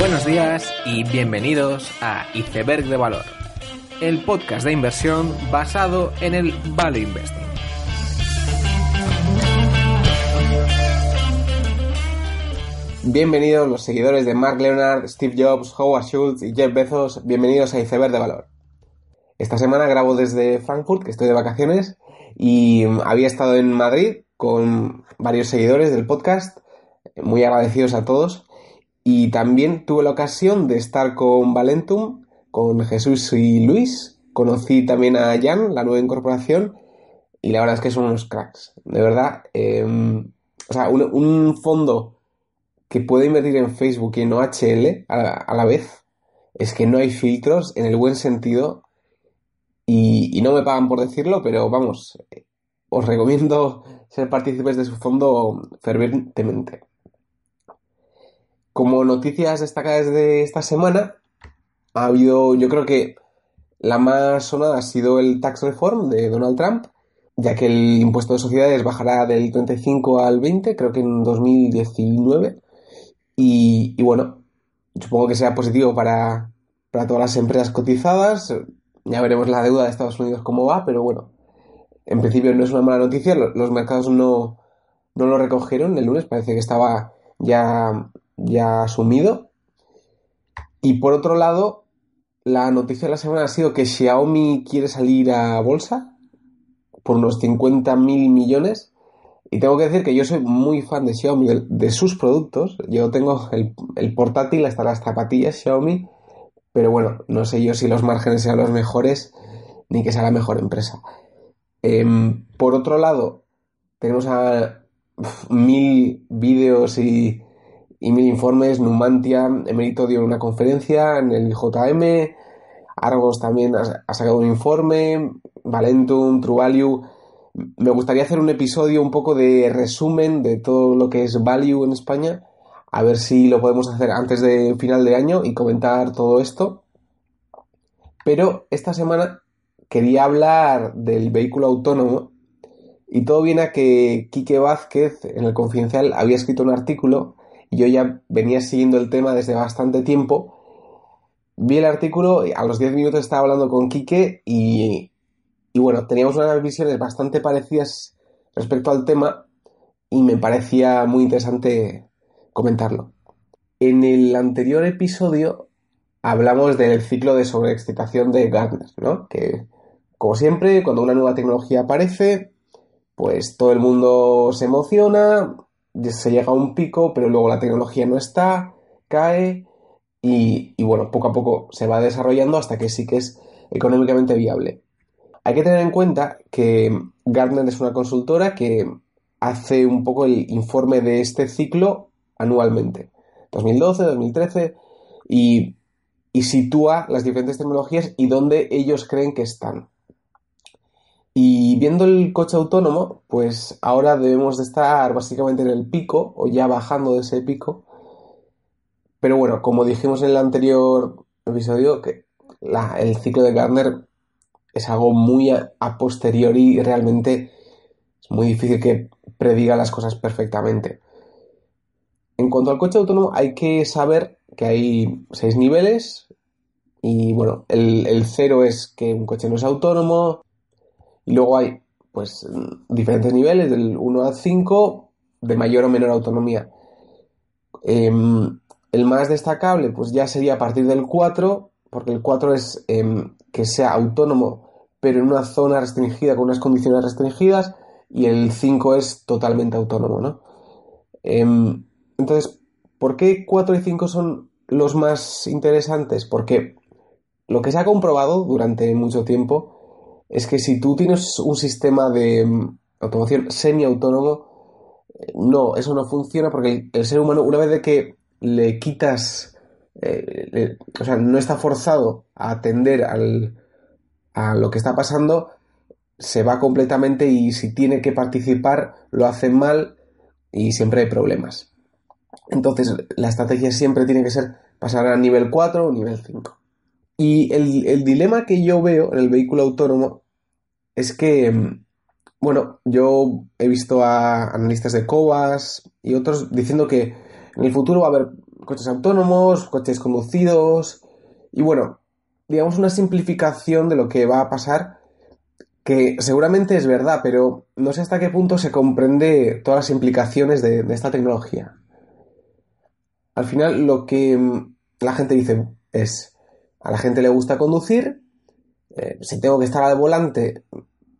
Buenos días y bienvenidos a Iceberg de Valor, el podcast de inversión basado en el Value Investing. Bienvenidos los seguidores de Mark Leonard, Steve Jobs, Howard Schultz y Jeff Bezos, bienvenidos a Iceberg de Valor. Esta semana grabo desde Frankfurt, que estoy de vacaciones, y había estado en Madrid con varios seguidores del podcast, muy agradecidos a todos, y también tuve la ocasión de estar con Valentum, con Jesús y Luis. Conocí también a Jan, la nueva incorporación, y la verdad es que son unos cracks. De verdad, em, o sea, un, fondo que puede invertir en Facebook y en OHL a la, vez, es que no hay filtros en el buen sentido y, y, no me pagan por decirlo, pero vamos, os recomiendo ser partícipes de su fondo fervientemente. Como noticias destacadas de esta semana, ha habido, yo creo que la más sonada ha sido el tax reform de Donald Trump, ya que el impuesto de sociedades bajará del 35 al 20, creo que en 2019. Y, bueno, supongo que sea positivo para, todas las empresas cotizadas. Ya veremos la deuda de Estados Unidos cómo va, pero bueno, en principio no es una mala noticia. Los mercados no, no lo recogieron el lunes, parece que estaba ya ya asumido. Y por otro lado, la noticia de la semana ha sido que Xiaomi quiere salir a bolsa por unos 50 mil millones. Y tengo que decir que yo soy muy fan de Xiaomi, de, sus productos. Yo tengo el, portátil hasta las zapatillas Xiaomi. Pero bueno, no sé yo si los márgenes sean los mejores ni que sea la mejor empresa. Em, por otro lado, tenemos a mil vídeos y y mil informes, Numantia, Emerito dio una conferencia en el JM, Argos también ha, sacado un informe, Valentum, True Value. Me gustaría hacer un episodio un poco de resumen de todo lo que es Value en España, a ver si lo podemos hacer antes de final de año y comentar todo esto. Pero esta semana quería hablar del vehículo autónomo y todo viene a que Quique Vázquez en el Confidencial había escrito un artículo yo ya venía siguiendo el tema desde bastante tiempo. Vi el artículo, a los 10 minutos estaba hablando con Quique y, y bueno, teníamos unas visiones bastante parecidas respecto al tema y me parecía muy interesante comentarlo. En el anterior episodio hablamos del ciclo de sobreexcitación de Gartner, ¿no? Que, como siempre, cuando una nueva tecnología aparece, pues todo el mundo se emociona, se llega a un pico, pero luego la tecnología no está, cae y, bueno, poco a poco se va desarrollando hasta que sí que es económicamente viable. Hay que tener en cuenta que Gartner es una consultora que hace un poco el informe de este ciclo anualmente, 2012, 2013, y, y sitúa las diferentes tecnologías y dónde ellos creen que están. Y viendo el coche autónomo, pues ahora debemos de estar básicamente en el pico o ya bajando de ese pico. Pero bueno, como dijimos en el anterior episodio, que el ciclo de Gardner es algo muy a, posteriori y realmente es muy difícil que prediga las cosas perfectamente. En cuanto al coche autónomo, hay que saber que hay seis niveles. Y bueno, el, el cero es que un coche no es autónomo, y luego hay pues diferentes niveles, del 1 al 5, de mayor o menor autonomía. Em, el más destacable pues ya sería a partir del 4, porque el 4 es em, que sea autónomo, pero en una zona restringida, con unas condiciones restringidas, y el 5 es totalmente autónomo, ¿no? Em, entonces, ¿por qué 4 y 5 son los más interesantes? Porque lo que se ha comprobado durante mucho tiempo es que si tú tienes un sistema de mm, automoción semiautónomo, no, eso no funciona porque el, ser humano, una vez de que le quitas, eh, o sea, no está forzado a atender al, a lo que está pasando, se va completamente y si tiene que participar, lo hace mal y siempre hay problemas. Entonces, la estrategia siempre tiene que ser pasar a nivel 4 o nivel 5. Y el, dilema que yo veo en el vehículo autónomo es que, mm, bueno, yo he visto a analistas de Cobas y otros diciendo que en el futuro va a haber coches autónomos, coches conducidos y bueno, digamos una simplificación de lo que va a pasar que seguramente es verdad, pero no sé hasta qué punto se comprende todas las implicaciones de, esta tecnología. Al final lo que mm, la gente dice es, a la gente le gusta conducir, eh, si tengo que estar al volante,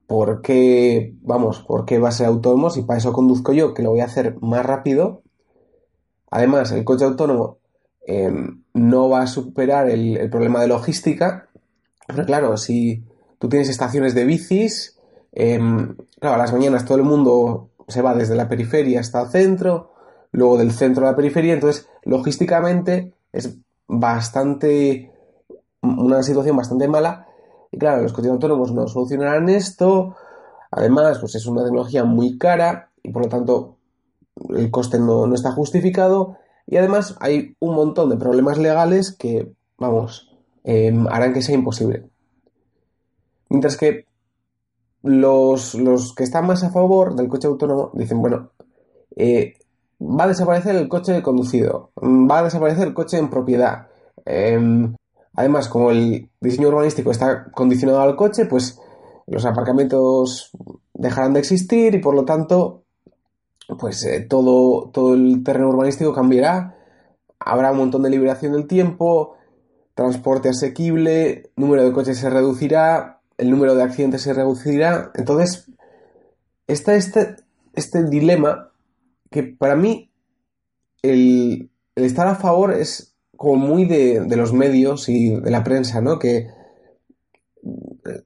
¿por qué, vamos, por qué va a ser autónomo si para eso conduzco yo, que lo voy a hacer más rápido? Además, el coche autónomo em, no va a superar el, problema de logística, pero claro, si tú tienes estaciones de bicis, em, claro, a las mañanas todo el mundo se va desde la periferia hasta el centro, luego del centro a la periferia, entonces logísticamente es bastante una situación bastante mala y claro, los coches autónomos no solucionarán esto. Además, pues es una tecnología muy cara y por lo tanto el coste no, está justificado. Y además hay un montón de problemas legales que, vamos, em, harán que sea imposible. Mientras que los, que están más a favor del coche autónomo dicen, bueno, eh, va a desaparecer el coche conducido, va a desaparecer el coche en propiedad. Em, Además, como el diseño urbanístico está condicionado al coche, pues los aparcamientos dejarán de existir y por lo tanto, pues eh, todo, todo el terreno urbanístico cambiará. Habrá un montón de liberación del tiempo, transporte asequible, número de coches se reducirá, el número de accidentes se reducirá. Entonces, está este, este dilema que para mí el estar a favor es como muy de, los medios y de la prensa, ¿no? Que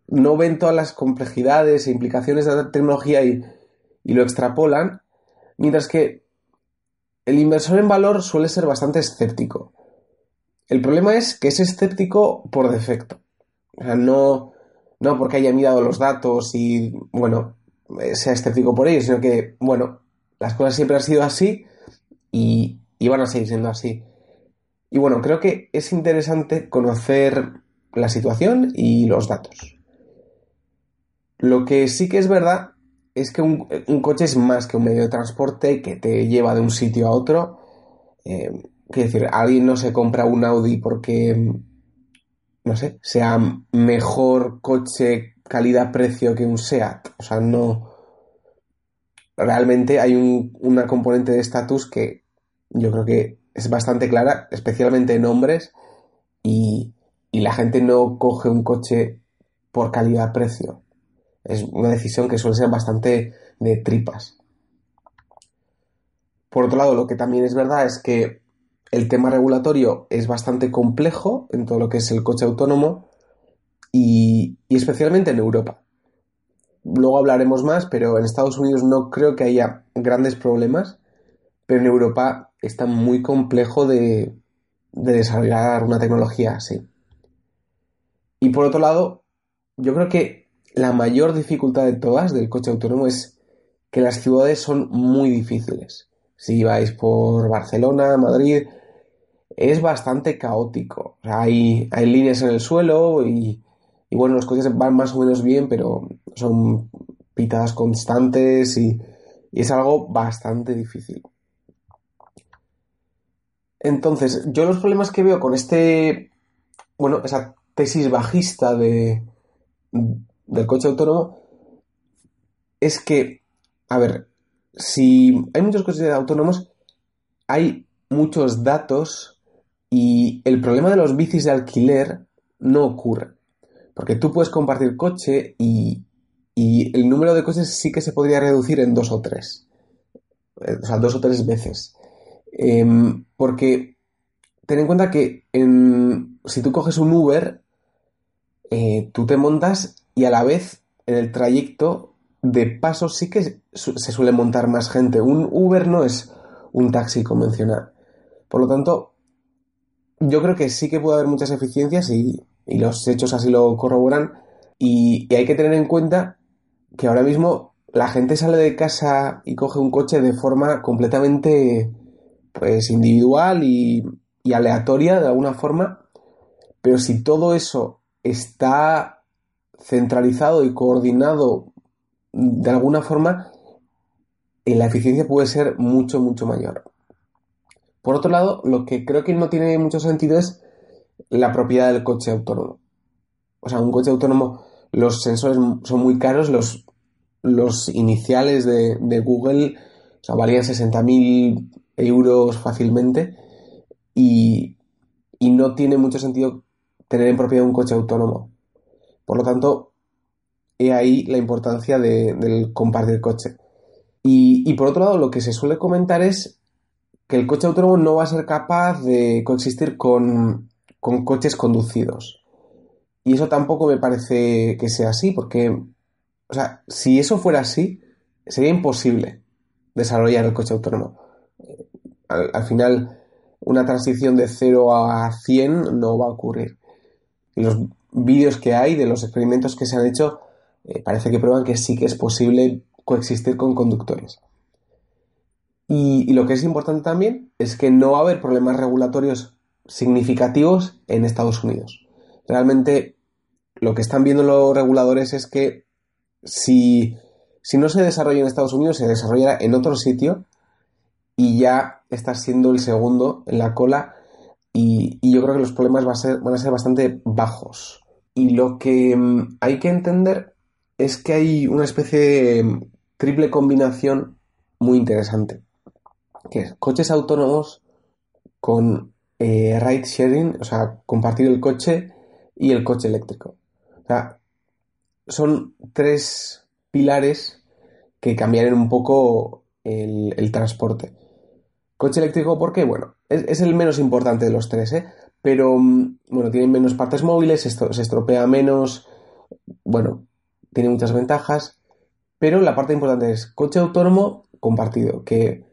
no ven todas las complejidades e implicaciones de la tecnología y, lo extrapolan, mientras que el inversor en valor suele ser bastante escéptico. El problema es que es escéptico por defecto. O sea, no, no porque haya mirado los datos y, bueno, sea escéptico por ello, sino que, bueno, las cosas siempre han sido así y van a seguir siendo así. Y bueno, creo que es interesante conocer la situación y los datos. Lo que sí que es verdad es que un, coche es más que un medio de transporte que te lleva de un sitio a otro. Eh, quiero decir, alguien no se compra un Audi porque, no sé, sea mejor coche calidad-precio que un SEAT. O sea, no. Realmente hay una componente de estatus que yo creo que es bastante clara, especialmente en hombres, y, la gente no coge un coche por calidad-precio. Es una decisión que suele ser bastante de tripas. Por otro lado, lo que también es verdad es que el tema regulatorio es bastante complejo en todo lo que es el coche autónomo y, y, especialmente en Europa. Luego hablaremos más, pero en Estados Unidos no creo que haya grandes problemas, pero en Europa está muy complejo de, desarrollar una tecnología así. Y por otro lado, yo creo que la mayor dificultad de todas del coche autónomo es que las ciudades son muy difíciles. Si vais por Barcelona, Madrid, es bastante caótico. hay, hay, líneas en el suelo y, bueno, los coches van más o menos bien, pero son pitadas constantes y es algo bastante difícil. Entonces, yo los problemas que veo con este, bueno, esa tesis bajista de, del coche autónomo es que, a ver, si hay muchos coches autónomos, hay muchos datos y el problema de los bicis de alquiler no ocurre. Porque tú puedes compartir coche y, y el número de coches sí que se podría reducir en dos o tres. Eh, o sea, dos o tres veces. Em, porque ten en cuenta que si tú coges un Uber, eh, tú te montas y a la vez en el trayecto de paso sí que se suele montar más gente. Un Uber no es un taxi convencional. Por lo tanto, yo creo que sí que puede haber muchas eficiencias y, los hechos así lo corroboran. y, hay que tener en cuenta que ahora mismo la gente sale de casa y coge un coche de forma completamente pues individual y, aleatoria de alguna forma, pero si todo eso está centralizado y coordinado de alguna forma, eh, la eficiencia puede ser mucho, mucho mayor. Por otro lado, lo que creo que no tiene mucho sentido es la propiedad del coche autónomo. O sea, un coche autónomo, los sensores son muy caros, los, los iniciales de, Google o sea, valían 60.000 euros fácilmente y, y no tiene mucho sentido tener en propiedad un coche autónomo. Por lo tanto, he ahí la importancia de, del compartir coche. Y, por otro lado, lo que se suele comentar es que el coche autónomo no va a ser capaz de coexistir con, con coches conducidos. Y eso tampoco me parece que sea así, porque, o sea, si eso fuera así, sería imposible desarrollar el coche autónomo. Al, final, una transición de 0 a 100 no va a ocurrir. los vídeos que hay de los experimentos que se han hecho eh, parece que prueban que sí que es posible coexistir con conductores. Y, lo que es importante también es que no va a haber problemas regulatorios significativos en Estados Unidos. Realmente lo que están viendo los reguladores es que si, no se desarrolla en Estados Unidos, se desarrollará en otro sitio y ya está siendo el segundo en la cola y, yo creo que los problemas a ser, van a ser bastante bajos. Y lo que mm, hay que entender es que hay una especie de triple combinación muy interesante, que es coches autónomos con eh, ride sharing, o sea, compartir el coche y el coche eléctrico. Son tres pilares que cambiarían un poco el, transporte. Coche eléctrico, ¿por qué? Bueno, es, el menos importante de los tres, ¿eh? Pero, mm, bueno, tienen menos partes móviles, se estropea menos, bueno, tiene muchas ventajas, pero la parte importante es coche autónomo compartido, que,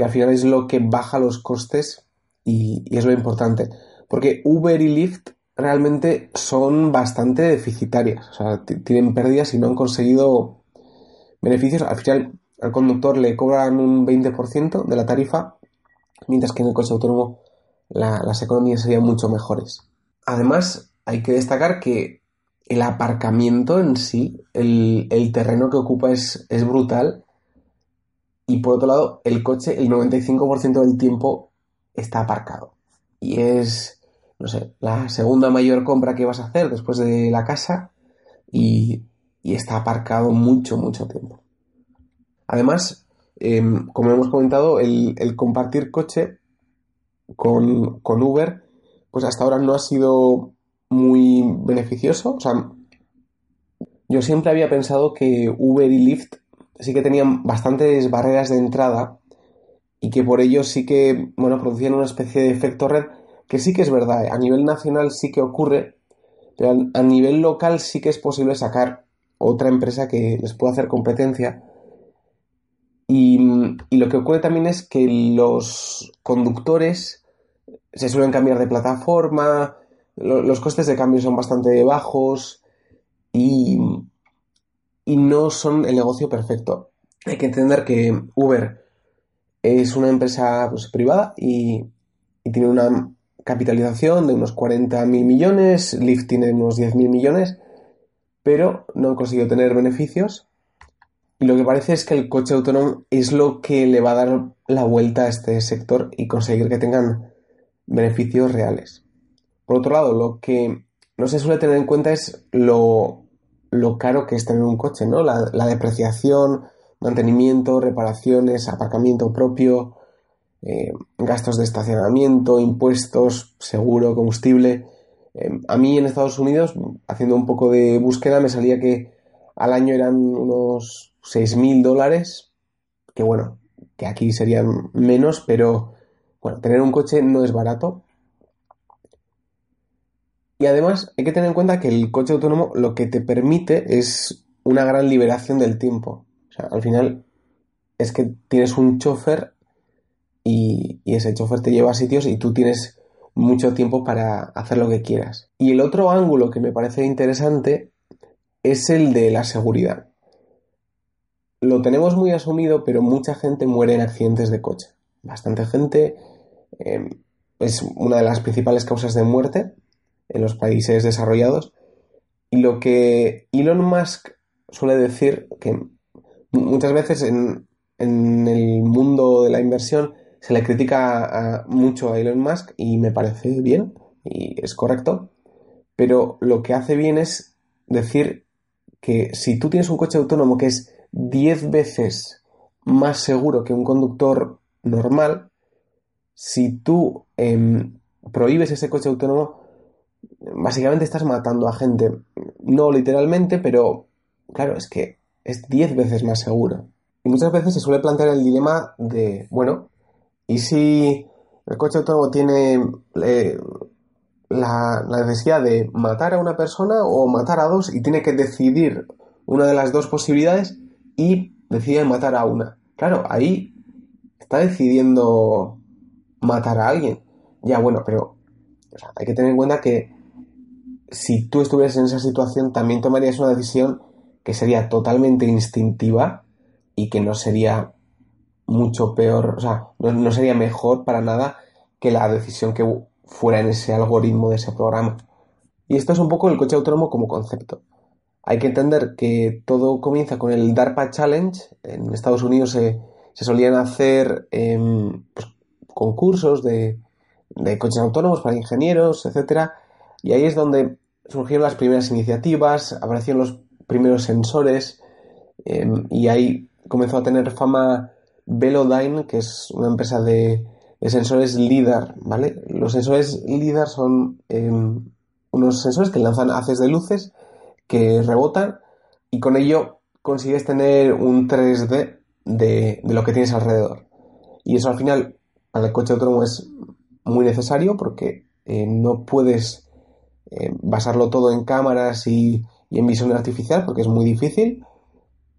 al final es lo que baja los costes y, es lo importante. Porque Uber y Lyft realmente son bastante deficitarias, o sea, tienen pérdidas y no han conseguido beneficios. Al final al conductor le cobran un 20% de la tarifa, mientras que en el coche autónomo las economías serían mucho mejores. Además, hay que destacar que el aparcamiento en sí, el, terreno que ocupa es, es, brutal. Y por otro lado, el coche, el 95% del tiempo está aparcado. Y es, no sé, la segunda mayor compra que vas a hacer después de la casa y, está aparcado mucho, mucho tiempo. Además, em, como hemos comentado, el, compartir coche con, con Uber, pues hasta ahora no ha sido muy beneficioso. O sea, yo siempre había pensado que Uber y Lyft sí que tenían bastantes barreras de entrada y que por ello sí que, bueno, producían una especie de efecto red que sí que es verdad. ¿eh? A nivel nacional sí que ocurre, pero a nivel local sí que es posible sacar otra empresa que les pueda hacer competencia. Y, y lo que ocurre también es que los conductores se suelen cambiar de plataforma, los costes de cambio son bastante bajos y, no son el negocio perfecto. Hay que entender que Uber es una empresa pues, privada y, tiene una capitalización de unos 40 mil millones, Lyft tiene unos 10 mil millones, pero no han conseguido tener beneficios. Y lo que parece es que el coche autónomo es lo que le va a dar la vuelta a este sector y conseguir que tengan beneficios reales. Por otro lado, lo que no se suele tener en cuenta es lo, caro que es tener un coche, ¿no? La, depreciación, mantenimiento, reparaciones, aparcamiento propio, eh, gastos de estacionamiento, impuestos, seguro, combustible. Eh, a mí en Estados Unidos, haciendo un poco de búsqueda, me salía que al año eran unos 6.000 dólares, que bueno, que aquí serían menos, pero bueno, tener un coche no es barato y además hay que tener en cuenta que el coche autónomo lo que te permite es una gran liberación del tiempo. O sea, al final es que tienes un chofer y, ese chofer te lleva a sitios y tú tienes mucho tiempo para hacer lo que quieras. Y el otro ángulo que me parece interesante es el de la seguridad. Lo tenemos muy asumido, pero mucha gente muere en accidentes de coche. Bastante gente. Eh, es una de las principales causas de muerte en los países desarrollados. Y lo que Elon Musk suele decir, que muchas veces en, el mundo de la inversión se le critica mucho a Elon Musk y me parece bien y es correcto, pero lo que hace bien es decir que si tú tienes un coche autónomo que es 10 veces más seguro que un conductor normal, si tú em, prohíbes ese coche autónomo, básicamente estás matando a gente. No literalmente, pero claro, es que es 10 veces más seguro. Y muchas veces se suele plantear el dilema de, bueno, ¿y si el coche autónomo tiene eh, la, necesidad de matar a una persona o matar a dos y tiene que decidir una de las dos posibilidades y decide matar a una? Claro, ahí está decidiendo matar a alguien. Ya, bueno, pero hay que tener en cuenta que si tú estuvieras en esa situación también tomarías una decisión que sería totalmente instintiva y que no sería mucho peor, o sea, no, sería mejor para nada que la decisión que fuera en ese algoritmo de ese programa. Y esto es un poco el coche autónomo como concepto. Hay que entender que todo comienza con el DARPA Challenge. En Estados Unidos se, solían hacer em, pues, concursos de, de, coches autónomos para ingenieros, etc. Y ahí es donde surgieron las primeras iniciativas, aparecieron los primeros sensores em, y ahí comenzó a tener fama Velodyne, que es una empresa de, sensores LIDAR, ¿vale? Los sensores LIDAR son em, unos sensores que lanzan haces de luces que rebotan y con ello consigues tener un 3D de, lo que tienes alrededor. Y eso al final para el coche autónomo es muy necesario porque eh, no puedes eh, basarlo todo en cámaras y, y en visión artificial porque es muy difícil.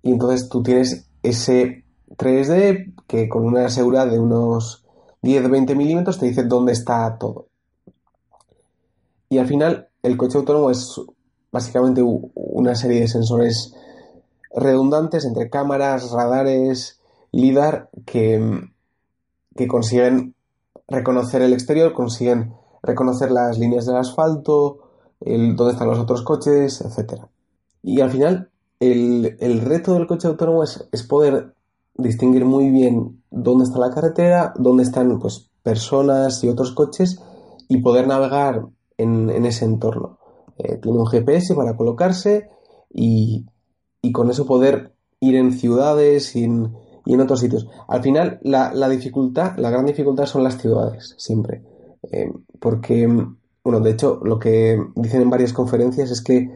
Y entonces tú tienes ese 3D que con una seguridad de unos 10-20 milímetros te dice dónde está todo. Y al final el coche autónomo es básicamente una serie de sensores redundantes entre cámaras, radares, LIDAR que, que consiguen reconocer el exterior, consiguen reconocer las líneas del asfalto, el, dónde están los otros coches, etc. Y al final el, reto del coche autónomo es, poder distinguir muy bien dónde está la carretera, dónde están pues, personas y otros coches y poder navegar en, ese entorno. Eh, tiene un GPS para colocarse y, con eso poder ir en ciudades y en, otros sitios. Al final, la, dificultad, la gran dificultad son las ciudades, siempre. Eh, porque, bueno, de hecho, lo que dicen en varias conferencias es que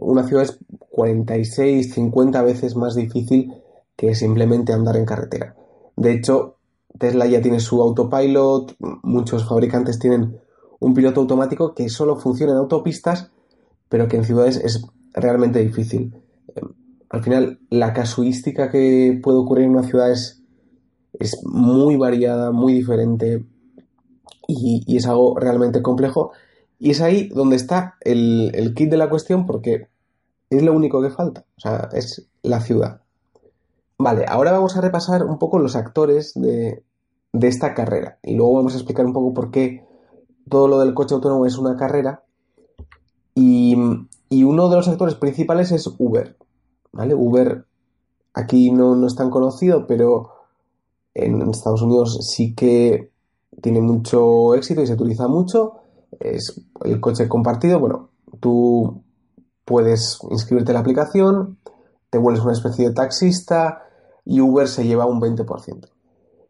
una ciudad es 46, 50 veces más difícil que simplemente andar en carretera. De hecho, Tesla ya tiene su autopilot, muchos fabricantes tienen un piloto automático que solo funciona en autopistas, pero que en ciudades es realmente difícil. Eh, al final, la casuística que puede ocurrir en una ciudad es, muy variada, muy diferente y, es algo realmente complejo. Y es ahí donde está el, el kit de la cuestión porque es lo único que falta. O sea, es la ciudad. Vale, ahora vamos a repasar un poco los actores de, esta carrera. Y luego vamos a explicar un poco por qué todo lo del coche autónomo es una carrera. Y, uno de los actores principales es Uber. ¿Vale? Uber aquí no, no es tan conocido, pero en Estados Unidos sí que tiene mucho éxito y se utiliza mucho. Es el coche compartido. Bueno, tú puedes inscribirte en la aplicación, te vuelves una especie de taxista y Uber se lleva un 20%.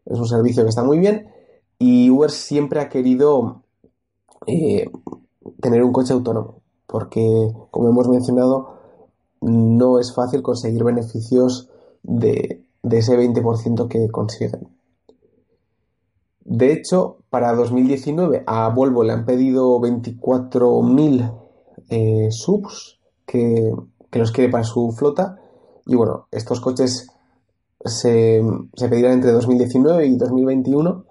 Es un servicio que está muy bien y Uber siempre ha querido eh, tener un coche autónomo porque, como hemos mencionado, no es fácil conseguir beneficios de, ese 20% que consiguen. De hecho, para 2019 a Volvo le han pedido 24.000 eh, subs que, los quiere para su flota. Y bueno, estos coches se, se pedirán entre 2019 y 2021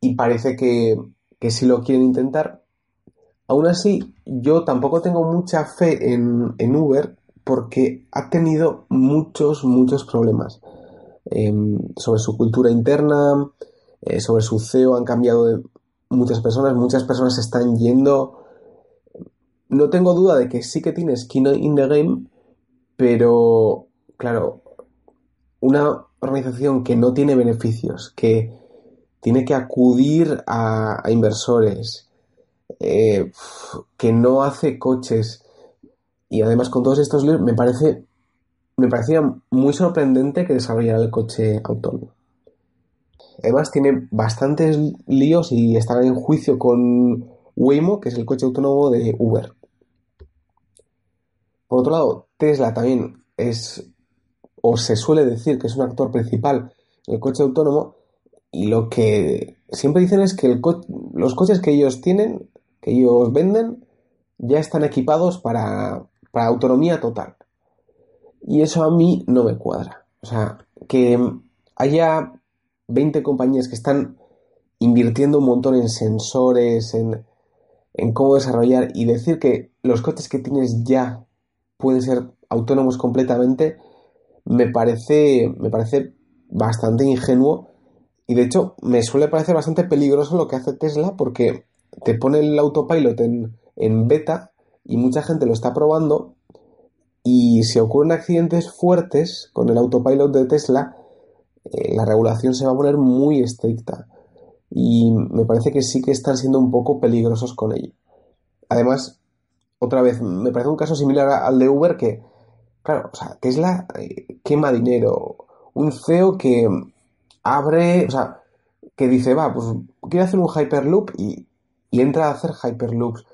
y parece que, que sí lo quieren intentar. Aún así, yo tampoco tengo mucha fe en, Uber porque ha tenido muchos, muchos problemas. Em, sobre su cultura interna, eh, sobre su CEO, han cambiado de muchas personas, muchas personas están yendo. No tengo duda de que sí que tiene skin in the game, pero claro, una organización que no tiene beneficios, que tiene que acudir a, inversores, eh, que no hace coches. Y además con todos estos líos me parece me parecía muy sorprendente que desarrollara el coche autónomo. Además tiene bastantes líos y está en juicio con Waymo, que es el coche autónomo de Uber. Por otro lado, Tesla también es, o se suele decir que es un actor principal en el coche autónomo, y lo que siempre dicen es que los coches que ellos tienen, que ellos venden, ya están equipados para, para autonomía total. Y eso a mí no me cuadra. O sea, que haya 20 compañías que están invirtiendo un montón en sensores, en, en cómo desarrollar y decir que los coches que tienes ya pueden ser autónomos completamente, me parece, me parece bastante ingenuo y de hecho me suele parecer bastante peligroso lo que hace Tesla porque te pone el autopilot en, beta y mucha gente lo está probando y si ocurren accidentes fuertes con el autopilot de Tesla, eh, la regulación se va a poner muy estricta. Y me parece que sí que están siendo un poco peligrosos con ello. Además, otra vez, me parece un caso similar al de Uber que, claro, o sea, Tesla eh, quema dinero. Un CEO que abre, o sea, que dice, va, pues quiere hacer un Hyperloop y, y entra a hacer Hyperloops.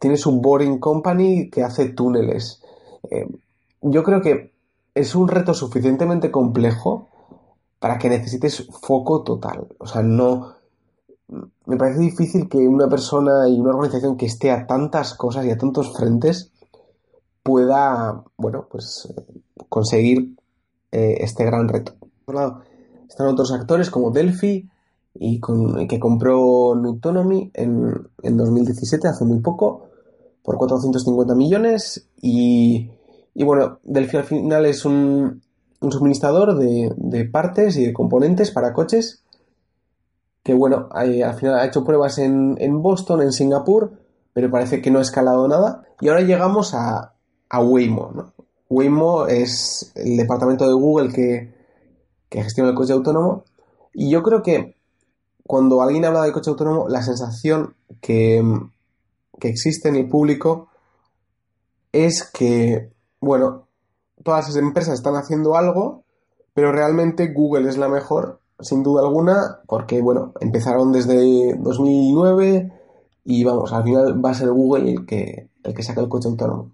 Tiene su Boring Company que hace túneles. Eh, yo creo que es un reto suficientemente complejo para que necesites foco total. O sea, no. Me parece difícil que una persona y una organización que esté a tantas cosas y a tantos frentes pueda, bueno, pues conseguir eh, este gran reto. Por otro lado, están otros actores como Delphi y que compró Nutonomy en, en 2017, hace muy poco, por 450 millones y, y bueno, Delphi al final es un, un suministrador de, partes y de componentes para coches que bueno, al final ha hecho pruebas en, Boston, en Singapur, pero parece que no ha escalado nada. Y ahora llegamos a, a Waymo. Waymo es el departamento de Google que, que gestiona el coche autónomo. Y yo creo que cuando alguien habla de coche autónomo, la sensación que, que existe en el público es que, bueno, todas esas empresas están haciendo algo, pero realmente Google es la mejor, sin duda alguna, porque, bueno, empezaron desde 2009 y vamos, al final va a ser Google el que, el que saca el coche autónomo.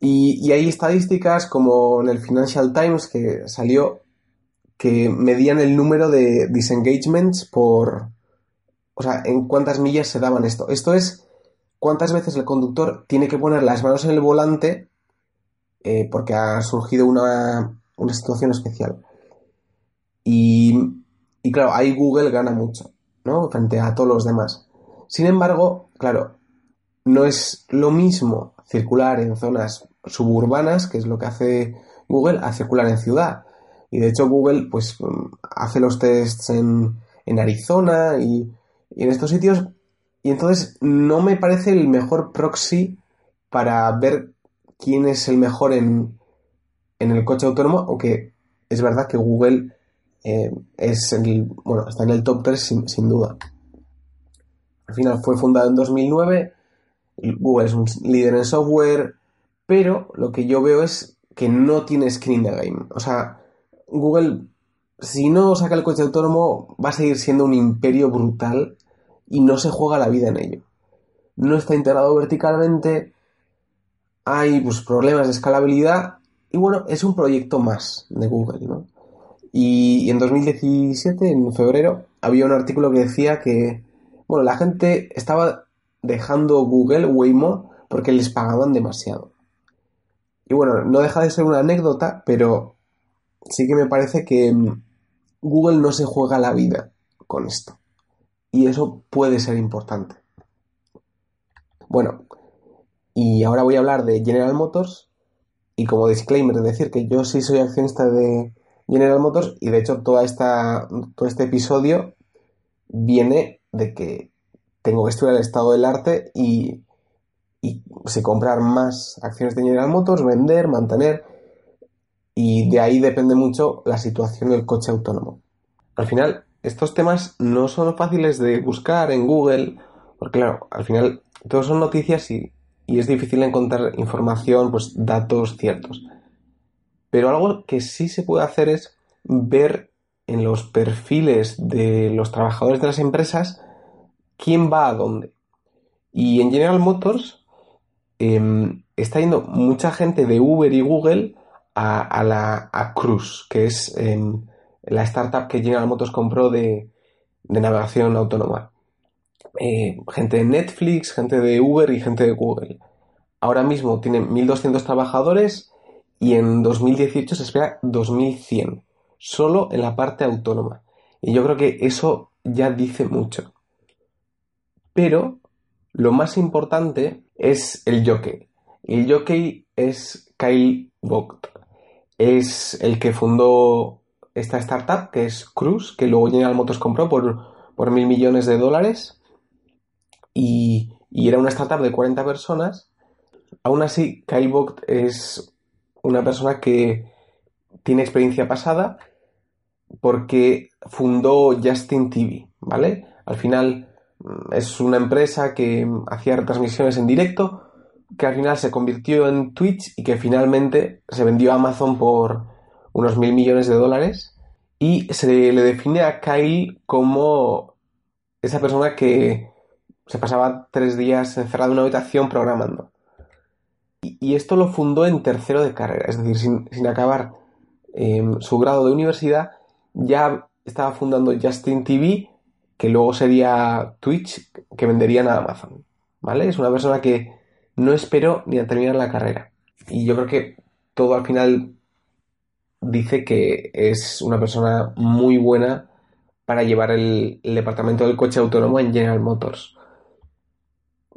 Y, y hay estadísticas como en el Financial Times que salió que medían el número de disengagements por, o sea, en cuántas millas se daban esto. Esto es cuántas veces el conductor tiene que poner las manos en el volante eh, porque ha surgido una, situación especial. Y, claro, ahí Google gana mucho, ¿no? Frente a todos los demás. Sin embargo, claro, no es lo mismo circular en zonas suburbanas, que es lo que hace Google, a circular en ciudad. Y de hecho Google pues hace los tests en, Arizona y, y, en estos sitios. Y entonces no me parece el mejor proxy para ver quién es el mejor en, el coche autónomo, aunque es verdad que Google eh, es el, bueno, está en el top 3 sin, duda. Al final fue fundado en 2009, Google es un líder en software, pero lo que yo veo es que no tiene in the game. O sea, Google, si no saca el coche autónomo, va a seguir siendo un imperio brutal y no se juega la vida en ello. No está integrado verticalmente, hay pues, problemas de escalabilidad y bueno, es un proyecto más de Google, ¿no? Y, en 2017, en febrero, había un artículo que decía que, bueno, la gente estaba dejando Google, Waymo, porque les pagaban demasiado. Y bueno, no deja de ser una anécdota, pero sí que me parece que mm, Google no se juega la vida con esto. Y eso puede ser importante. Bueno, y ahora voy a hablar de General Motors. Y como disclaimer, decir que yo sí soy accionista de General Motors. Y de hecho, toda esta, todo este episodio viene de que tengo que estudiar el estado del arte y, y si comprar más acciones de General Motors, vender, mantener. Y de ahí depende mucho la situación del coche autónomo. Al final, estos temas no son fáciles de buscar en Google, porque claro, al final todos son noticias y, y es difícil encontrar información, pues datos ciertos. Pero algo que sí se puede hacer es ver en los perfiles de los trabajadores de las empresas quién va a dónde. Y en General Motors em, está yendo mucha gente de Uber y Google a, la a Cruise, que es em, la startup que General Motors compró de, navegación autónoma. Eh, gente de Netflix, gente de Uber y gente de Google. Ahora mismo tienen 1.200 trabajadores y en 2018 se espera 2100, solo en la parte autónoma. Y yo creo que eso ya dice mucho. Pero lo más importante es el jockey. El jockey es Kyle Vogt. Es el que fundó esta startup, que es Cruz, que luego General Motors compró por, por mil millones de dólares. Y, y, era una startup de 40 personas. Aún así, Kyle Vogt es una persona que tiene experiencia pasada porque fundó Justin TV, ¿vale? Al final mm, es una empresa que hacía retransmisiones en directo, que al final se convirtió en Twitch y que finalmente se vendió a Amazon por unos mil millones de dólares. Y se le define a Kyle como esa persona que se pasaba tres días encerrado en una habitación programando. Y, esto lo fundó en tercero de carrera, es decir, sin, acabar em, su grado de universidad, ya estaba fundando Justin TV, que luego sería Twitch, que venderían a Amazon. ¿Vale? Es una persona que no esperó ni a terminar la carrera. Y yo creo que todo al final dice que es una persona muy buena para llevar el, departamento del coche autónomo en General Motors.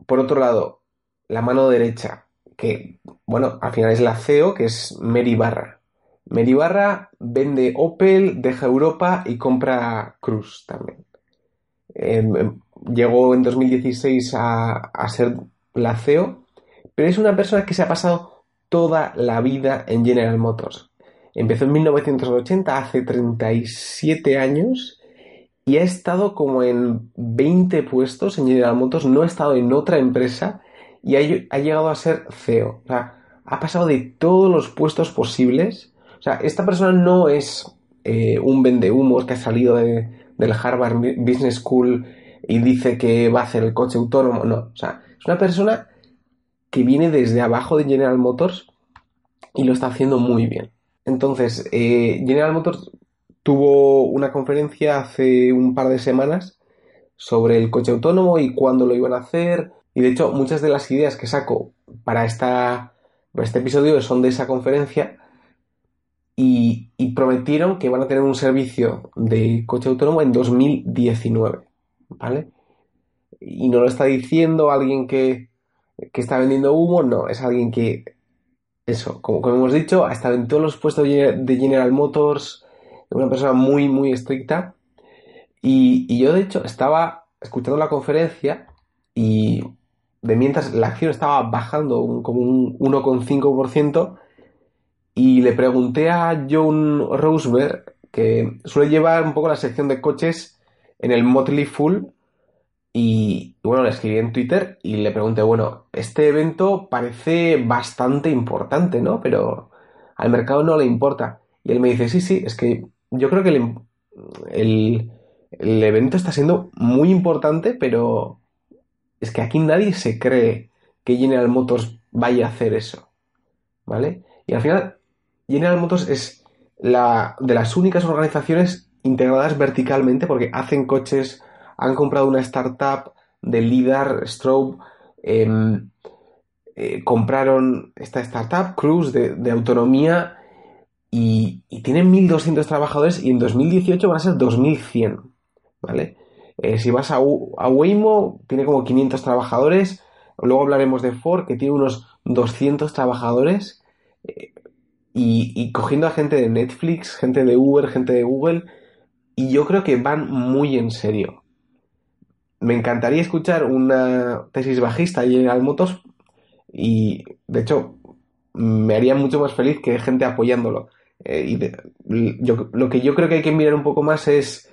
Por otro lado, la mano derecha, que, bueno, al final es la CEO, que es Mary Barra. Mary Barra vende Opel, deja Europa y compra Cruz también. Em, em, llegó en 2016 a, a ser la CEO, pero es una persona que se ha pasado toda la vida en General Motors. Empezó en 1980, hace 37 años, y ha estado como en 20 puestos en General Motors, no ha estado en otra empresa y ha, llegado a ser CEO. O sea, ha pasado de todos los puestos posibles. O sea, esta persona no es eh, un vendehumos que ha salido de, del Harvard Business School y dice que va a hacer el coche autónomo. No, o sea, es una persona que viene desde abajo de General Motors y lo está haciendo muy bien. Entonces, eh, General Motors tuvo una conferencia hace un par de semanas sobre el coche autónomo y cuándo lo iban a hacer, y de hecho, muchas de las ideas que saco para, esta, este episodio son de esa conferencia y, prometieron que van a tener un servicio de coche autónomo en 2019, ¿vale? Y no lo está diciendo alguien que, está vendiendo humo, no, es alguien que, eso, como, como, hemos dicho, ha estado en todos los puestos de General Motors, una persona muy, muy estricta. Y, y yo, de hecho, estaba escuchando la conferencia y de mientras la acción estaba bajando como un 1,5% y le pregunté a John Roseberg, que suele llevar un poco la sección de coches en el Motley Full, y, bueno, le escribí en Twitter y le pregunté, bueno, este evento parece bastante importante, ¿no? Pero al mercado no le importa. Y él me dice, sí, sí, es que yo creo que el, el evento está siendo muy importante, pero es que aquí nadie se cree que General Motors vaya a hacer eso. ¿Vale? Y al final, General Motors es la de las únicas organizaciones integradas verticalmente porque hacen coches, han comprado una startup de LIDAR, Strobe, em, eh, compraron esta startup, Cruise, de, autonomía, y, y, tienen 1.200 trabajadores y en 2018 van a ser 2.100, ¿vale? Eh, si vas a, Waymo, tiene como 500 trabajadores. Luego hablaremos de Ford, que tiene unos 200 trabajadores. Eh, y, cogiendo a gente de Netflix, gente de Uber, gente de Google. Y yo creo que van muy en serio. Me encantaría escuchar una tesis bajista en General Motors. Y de hecho, me haría mucho más feliz que gente apoyándolo. Eh, y lo que yo creo que hay que mirar un poco más es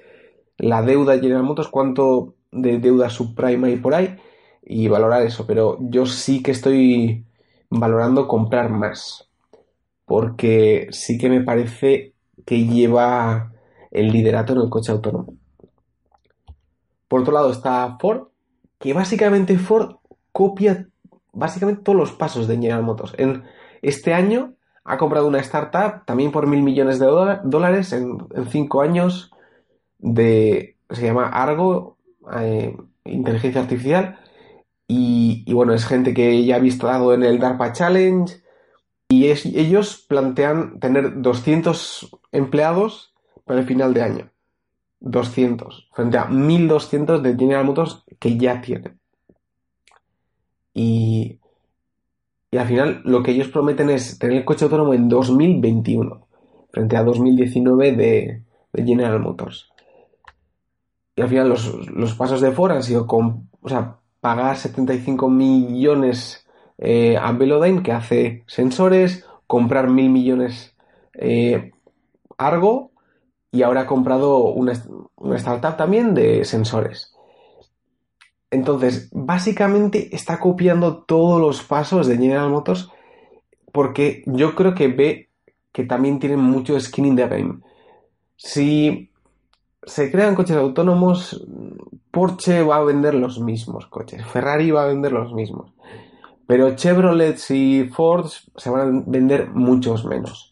la deuda de General Motors, cuánto de deuda subprime hay por ahí y valorar eso. Pero yo sí que estoy valorando comprar más. Porque sí que me parece que lleva el liderato en el coche autónomo. Por otro lado está Ford, que básicamente Ford copia básicamente todos los pasos de General Motors. En este año ha comprado una startup también por mil millones de dólares en, cinco años de se llama Argo eh, inteligencia artificial y, bueno es gente que ya ha visto en el DARPA Challenge y ellos plantean tener 200 empleados para el final de año 200 frente a 1200 de General Motors que ya tienen y, y al final lo que ellos prometen es tener el coche autónomo en 2021 frente a 2019 de, General Motors. Y al final los, pasos de Ford han sido con, o sea, pagar 75 millones eh, a Velodyne que hace sensores, comprar mil millones eh, Argo y ahora ha comprado una, startup también de sensores. Entonces, básicamente está copiando todos los pasos de General Motors porque yo creo que ve que también tienen mucho skin in the game. Si se crean coches autónomos, Porsche va a vender los mismos coches, Ferrari va a vender los mismos, pero Chevrolet y Ford se van a vender muchos menos.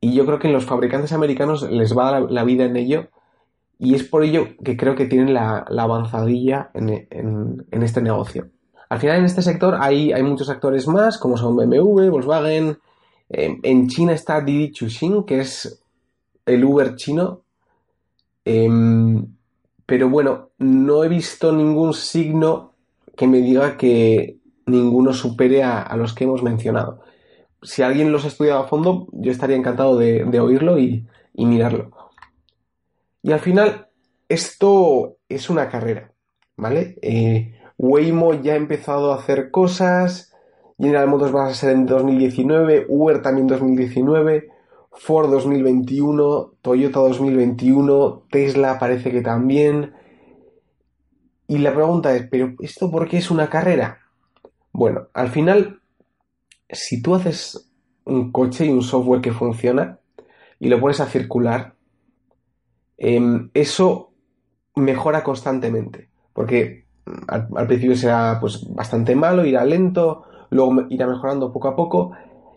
Y yo creo que los fabricantes americanos les va a dar la, vida en ello y es por ello que creo que tienen la, avanzadilla en, este negocio. Al final en este sector hay, hay muchos actores más, como son BMW, Volkswagen. Eh, en China está Didi Chuxing, que es el Uber chino, Em, pero bueno, no he visto ningún signo que me diga que ninguno supere a, los que hemos mencionado. Si alguien los ha estudiado a fondo, yo estaría encantado de, oírlo y, mirarlo. Y al final, esto es una carrera, ¿vale? Eh, Waymo ya ha empezado a hacer cosas, General Motors va a ser en 2019, Uber también 2019. Ford 2021, Toyota 2021, Tesla parece que también. Y la pregunta es, ¿pero esto por qué es una carrera? Bueno, al final, si tú haces un coche y un software que funciona y lo pones a circular, em, eso mejora constantemente. Porque al, principio será pues, bastante malo, irá lento, luego irá mejorando poco a poco.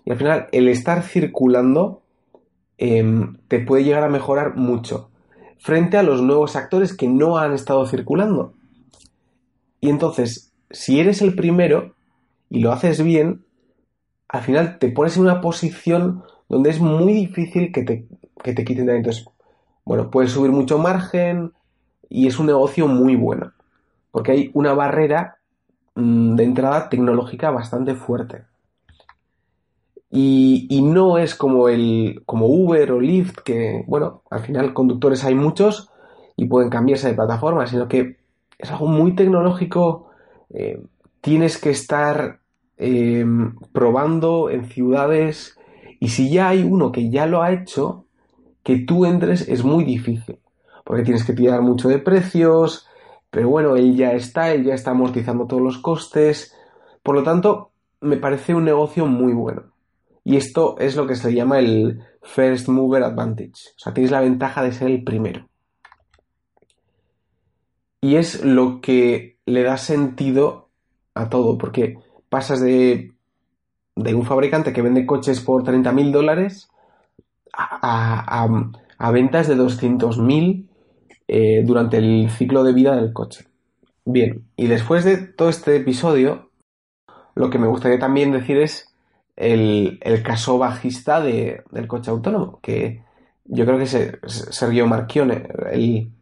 Y al final, el estar circulando Em, te puede llegar a mejorar mucho frente a los nuevos actores que no han estado circulando. Y entonces, si eres el primero y lo haces bien, al final te pones en una posición donde es muy difícil que te, que te quiten. Entonces, bueno, puedes subir mucho margen y es un negocio muy bueno. Porque hay una barrera mm, de entrada tecnológica bastante fuerte. Y, no es como el como Uber o Lyft, que, bueno, al final conductores hay muchos y pueden cambiarse de plataforma, sino que es algo muy tecnológico. Eh, tienes que estar eh, probando en ciudades y si ya hay uno que ya lo ha hecho, que tú entres es muy difícil, porque tienes que tirar mucho de precios, pero bueno, él ya está, él ya está amortizando todos los costes, por lo tanto, me parece un negocio muy bueno. Y esto es lo que se llama el First Mover Advantage. O sea, tienes la ventaja de ser el primero. Y es lo que le da sentido a todo, porque pasas de, de un fabricante que vende coches por 30.000 dólares a, a, ventas de 200.000 eh, durante el ciclo de vida del coche. Bien, y después de todo este episodio, lo que me gustaría también decir es el, caso bajista del coche autónomo, que yo creo que es Sergio Marchione, el,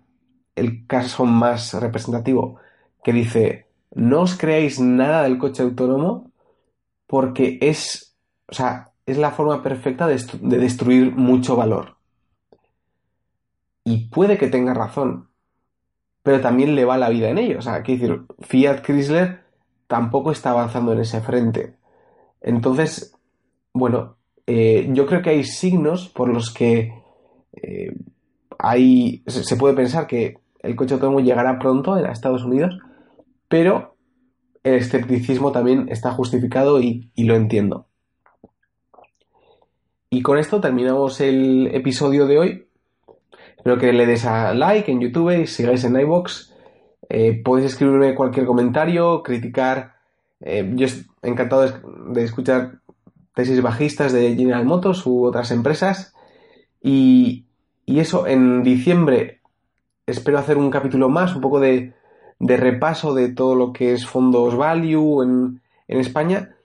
el caso más representativo, que dice, no os creáis nada del coche autónomo porque es, o sea, es la forma perfecta de, destruir mucho valor. Y puede que tenga razón, pero también le va la vida en ello. O sea, quiero decir, Fiat Chrysler tampoco está avanzando en ese frente. Entonces, bueno, eh, yo creo que hay signos por los que eh, hay, se puede pensar que el coche autónomo llegará pronto a Estados Unidos, pero el escepticismo también está justificado y, lo entiendo. Y con esto terminamos el episodio de hoy. Espero que le des a like en YouTube y sigáis en iBox. Eh, podéis escribirme cualquier comentario, criticar. Eh, yo encantado de, escuchar tesis bajistas de General Motors u otras empresas. Y, y eso, en diciembre espero hacer un capítulo más, un poco de, de repaso de todo lo que es fondos value en, en España.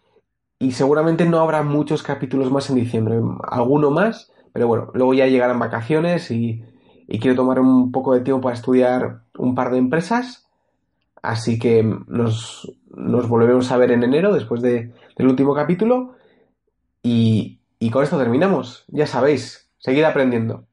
Y seguramente no habrá muchos capítulos más en diciembre, alguno más, pero bueno, luego ya llegarán vacaciones y, y quiero tomar un poco de tiempo para estudiar un par de empresas. Así que nos, nos volvemos a ver en enero después de, del último capítulo. Y, y con esto terminamos. Ya sabéis, seguid aprendiendo.